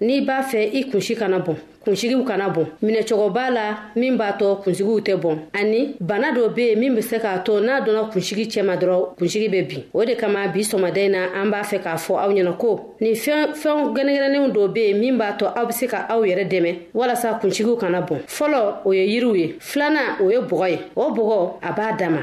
n'i b'a fɛ i kunsi kana bɔn kunsigiw kana bɔn minɛcogo b'a la min b'a tɔ kunsigiw tɛ bɔn ani bana dɔ be yen min be se k'a to n'a dɔnna kunsigi cɛma dɔrɔn kunsigi bɛ bin o de kama bi sɔmɔdɛn na an b'a fɛ k'a fɔ aw ɲɛna ko nin fɛn fɛnw gɛnɛgɛnɛnenw dɔ be yen min b'a to aw be se ka aw yɛrɛ dɛmɛ walasa kunsigiw kana bɔn fɔlɔ o ye yiriw ye filanan o ye bɔgɔ ye o bɔgɔ a b'a dama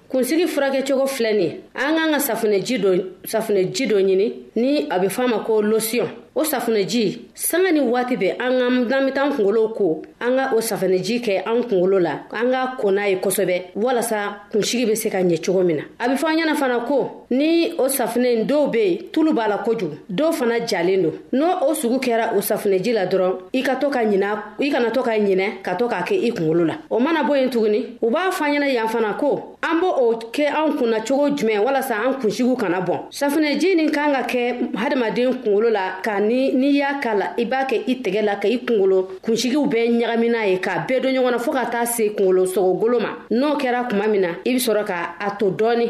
kunsigi furakɛcogo filɛ nin an k'an ka safunɛji dɔ safunɛji dɔ ɲini ni a bɛ f'a ma ko losiyɔn o safunɛji sanga ni waati bɛɛ an ka n'an bɛ taa kunkolo ko an ka o safunɛji kɛ an kunkolo la an ka ko n'a ye kosɛbɛ walasa kunsigi bɛ se ka ɲɛ cogo min na a bɛ fɔ an ɲɛna fana ko ni o safunɛ in dɔw bɛ yen tulu b'a la kojugu dɔw fana jalen don n'o o sugu kɛra o safunɛji la dɔrɔn i ka to ka ɲinɛ i kana to ka ɲinɛ ka to k'a kɛ i kunkolo la o mana bɔ yen tuguni u b'a fɔ an ɲɛna yan fana ko an b'o o kɛ an kunna cogo jumɛn walasa an kunsigiw kana bɔn safunɛji nin kan ka kɛ hadamaden kunkolo la ka ni n'i y'a k'a la i b'a kɛ i tɛgɛ la ka i kunkolo kunsigiw bɛɛ ɲagamina ye k'a bɛɛ don ɲɔgɔn na fɔɔ ka taa se kunkolo sogogolo ma n'o kɛra kuma min na i bɛ sɔrɔ ka a to dɔɔni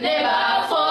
ne b'a fɔ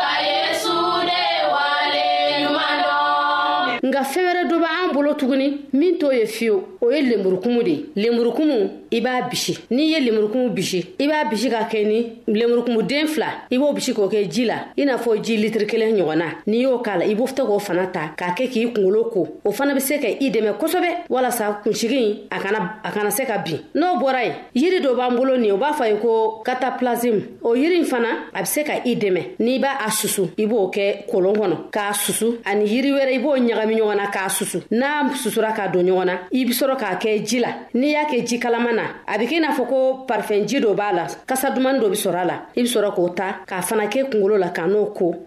ka yesu de wale ɲuman dɔn nka fɛn wɛrɛ dɔ b'an bolo tuguni min t'o ye fiyewu o ye lenburukumu de ye lenburukumu i b'a bisi n'i ye lemurukumu bisi i b'a bisi ka kɛ ni lemurukumu den fila i b'o bisi k'o kɛ ji la i n'a fɔ ji litiri kelen ɲɔgɔnna n'i y'o k'a la i b'o fɛ k'o fana ta k'a kɛ k'i kungolo ko o fana bɛ se ka i dɛmɛ kosɛbɛ walasa kunsigi a kana a kana se ka bin n'o bɔra ye yiri dɔ b'an bolo nin u b'a fɔ a ye ko kataplasm o yiri in fana a bɛ se ka i dɛmɛ n'i b'a a susu i b'o kɛ kolon kɔnɔ k'a susu ani yiri wɛrɛ i b'o ɲagami ɲɔgɔn na k'a susu n'a susura k'a don ɲɔgɔn na i bɛ sɔrɔ k'a kɛ ji la n'i y'a kɛ ji kalama na a bɛ kɛ i n'a fɔ ko parifɛn ji dɔ b'a la kasa dumani dɔ bɛ sɔrɔ a la i bɛ sɔrɔ k'o ta k'a fana kɛ kunkolo la ka n'o ko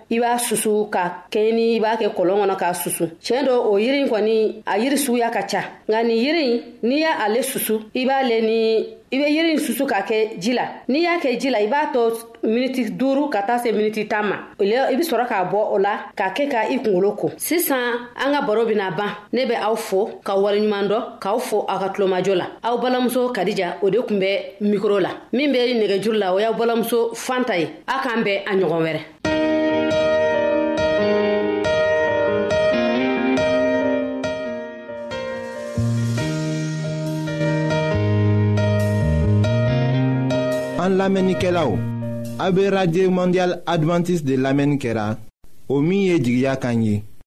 i b'a susu ka kɛɲɛ ni i b'a kɛ kɔlɔn kɔnɔ k'a susu tiɲɛ dɔ o yiri kɔni a yiri suguya ka ca nka nin yiri n'i y'a ale susu i b'ale ni i bɛ yiri susu k'a kɛ ji la n'i y'a kɛ ji la i b'a to miniti duuru ka taa se miniti tan ma o la i bɛ sɔrɔ k'a bɔ o la k'a kɛ ka i kunkolo ko sisan an ka baro bɛna ban ne bɛ aw fo ka waleɲuman dɔ k'aw fo aw ka tulomajɔ la aw balamuso kadija o de tun bɛ mikoro la min bɛ nɛgɛjuru la o y'aw balamuso fanta ye a k'an bɛn a ɲɔgɔn wɛrɛ an lamɛnnikɛlaw a bɛ radio mondial adventiste de lamɛnni kɛra o min ye jigiya kan ye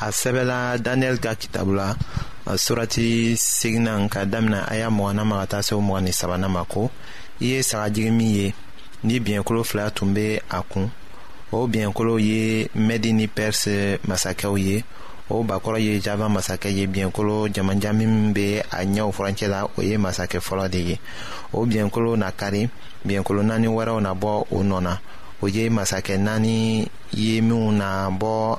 a sɛbɛla daniyɛli ka kitabu la surati seginan ka damina a y'a mɔgɔna ma ka taa se o mɔgɔ ni sabanan ma ko i ye sagajigi min ye ni biɲɛkolo fila tun bɛ a kun o biɲɛkolo ye mɛdi ni pɛrisi masakɛw ye o bakɔrɔ ye java masakɛ ye biɲɛkolo jamanjan min bɛ a ɲɛw furancɛ la o ye masakɛ fɔlɔ de ye o biɲɛkolo na kari biɲɛkolo naani wɛrɛw na bɔ o nɔ na o ye masakɛ naani ye minnu na bɔ